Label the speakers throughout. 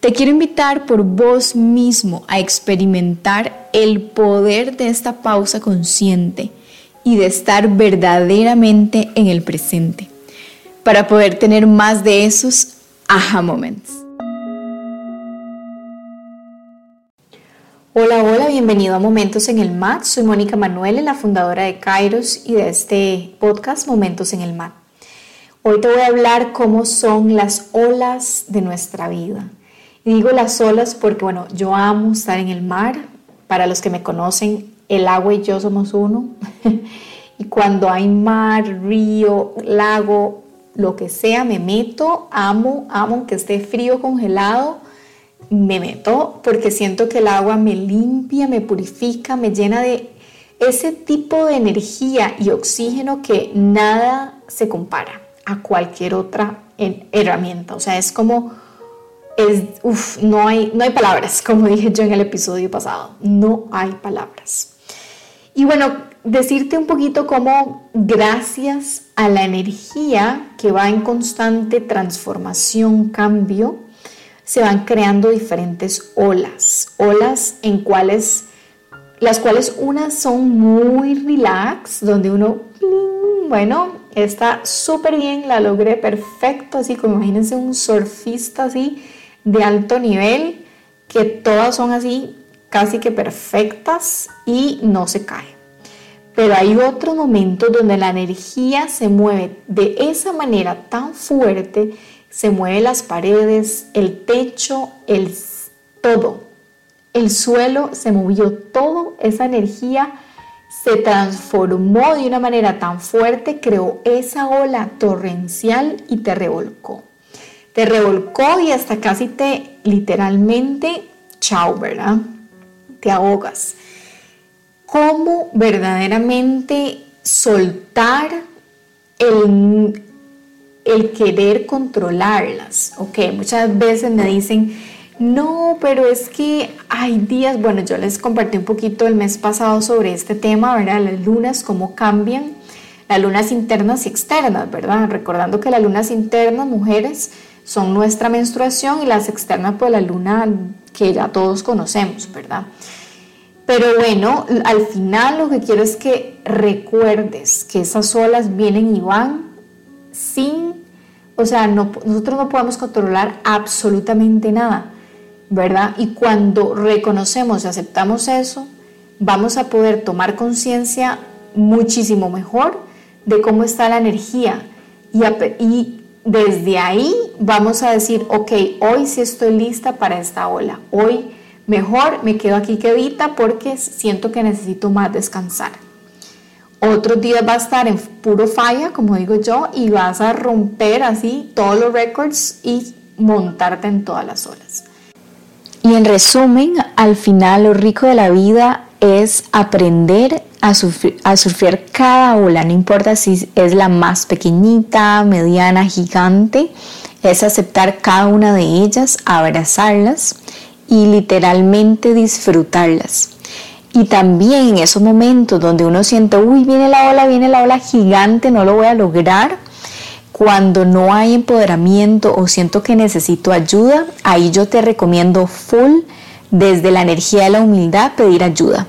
Speaker 1: Te quiero invitar por vos mismo a experimentar el poder de esta pausa consciente y de estar verdaderamente en el presente para poder tener más de esos aha moments. Hola, hola, bienvenido a Momentos en el MAT. Soy Mónica Manuel, la fundadora de Kairos y de este podcast Momentos en el MAT. Hoy te voy a hablar cómo son las olas de nuestra vida. Digo las olas porque, bueno, yo amo estar en el mar. Para los que me conocen, el agua y yo somos uno. y cuando hay mar, río, lago, lo que sea, me meto, amo, amo que esté frío, congelado, me meto porque siento que el agua me limpia, me purifica, me llena de ese tipo de energía y oxígeno que nada se compara a cualquier otra herramienta. O sea, es como es, no, hay, no hay palabras, como dije yo en el episodio pasado, no hay palabras. Y bueno, decirte un poquito cómo gracias a la energía que va en constante transformación, cambio, se van creando diferentes olas, olas en cuales, las cuales unas son muy relax, donde uno, bueno, está súper bien, la logré perfecto, así como imagínense un surfista así, de alto nivel, que todas son así casi que perfectas y no se cae. Pero hay otro momento donde la energía se mueve de esa manera tan fuerte, se mueve las paredes, el techo, el todo. El suelo se movió todo, esa energía se transformó de una manera tan fuerte, creó esa ola torrencial y te revolcó te revolcó y hasta casi te literalmente, chao, ¿verdad? Te ahogas. ¿Cómo verdaderamente soltar el, el querer controlarlas? Ok, muchas veces me dicen, no, pero es que hay días, bueno, yo les compartí un poquito el mes pasado sobre este tema, ¿verdad? Las lunas, cómo cambian, las lunas internas y externas, ¿verdad? Recordando que las lunas internas, mujeres, son nuestra menstruación y las externas pues la luna que ya todos conocemos, ¿verdad? Pero bueno, al final lo que quiero es que recuerdes que esas olas vienen y van sin, o sea, nosotros no podemos controlar absolutamente nada, ¿verdad? Y cuando reconocemos y aceptamos eso, vamos a poder tomar conciencia muchísimo mejor de cómo está la energía y, y desde ahí vamos a decir, ok, hoy sí estoy lista para esta ola. Hoy mejor me quedo aquí quedita porque siento que necesito más descansar. Otros días va a estar en puro falla, como digo yo, y vas a romper así todos los récords y montarte en todas las olas. Y en resumen, al final lo rico de la vida es aprender a, surfear cada ola, no importa si es la más pequeñita, mediana, gigante, es aceptar cada una de ellas, abrazarlas y literalmente disfrutarlas. Y también en esos momentos donde uno siente, uy, viene la ola, viene la ola gigante, no lo voy a lograr, cuando no hay empoderamiento o siento que necesito ayuda, ahí yo te recomiendo full desde la energía de la humildad pedir ayuda.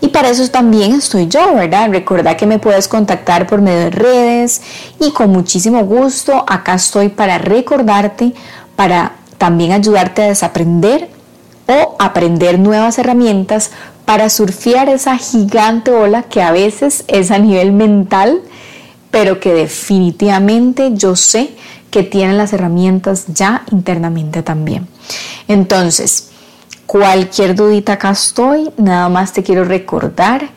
Speaker 1: Y para eso también estoy yo, ¿verdad? Recuerda que me puedes contactar por medio de redes y con muchísimo gusto acá estoy para recordarte, para también ayudarte a desaprender o aprender nuevas herramientas para surfear esa gigante ola que a veces es a nivel mental, pero que definitivamente yo sé que tienen las herramientas ya internamente también. Entonces, Cualquier dudita acá estoy, nada más te quiero recordar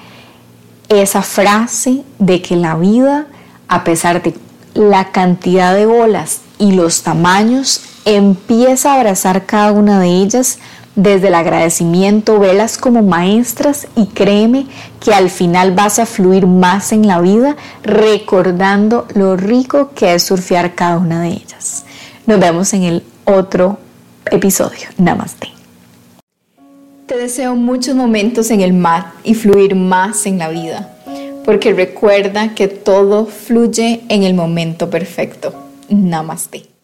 Speaker 1: esa frase de que la vida, a pesar de la cantidad de bolas y los tamaños, empieza a abrazar cada una de ellas Desde el agradecimiento, velas como maestras y créeme que al final vas a fluir más en la vida recordando lo rico que es surfear cada una de ellas. Nos vemos en el otro episodio. Namaste. Te deseo muchos momentos en el mar y fluir más en la vida, porque recuerda que todo fluye en el momento perfecto. Namaste.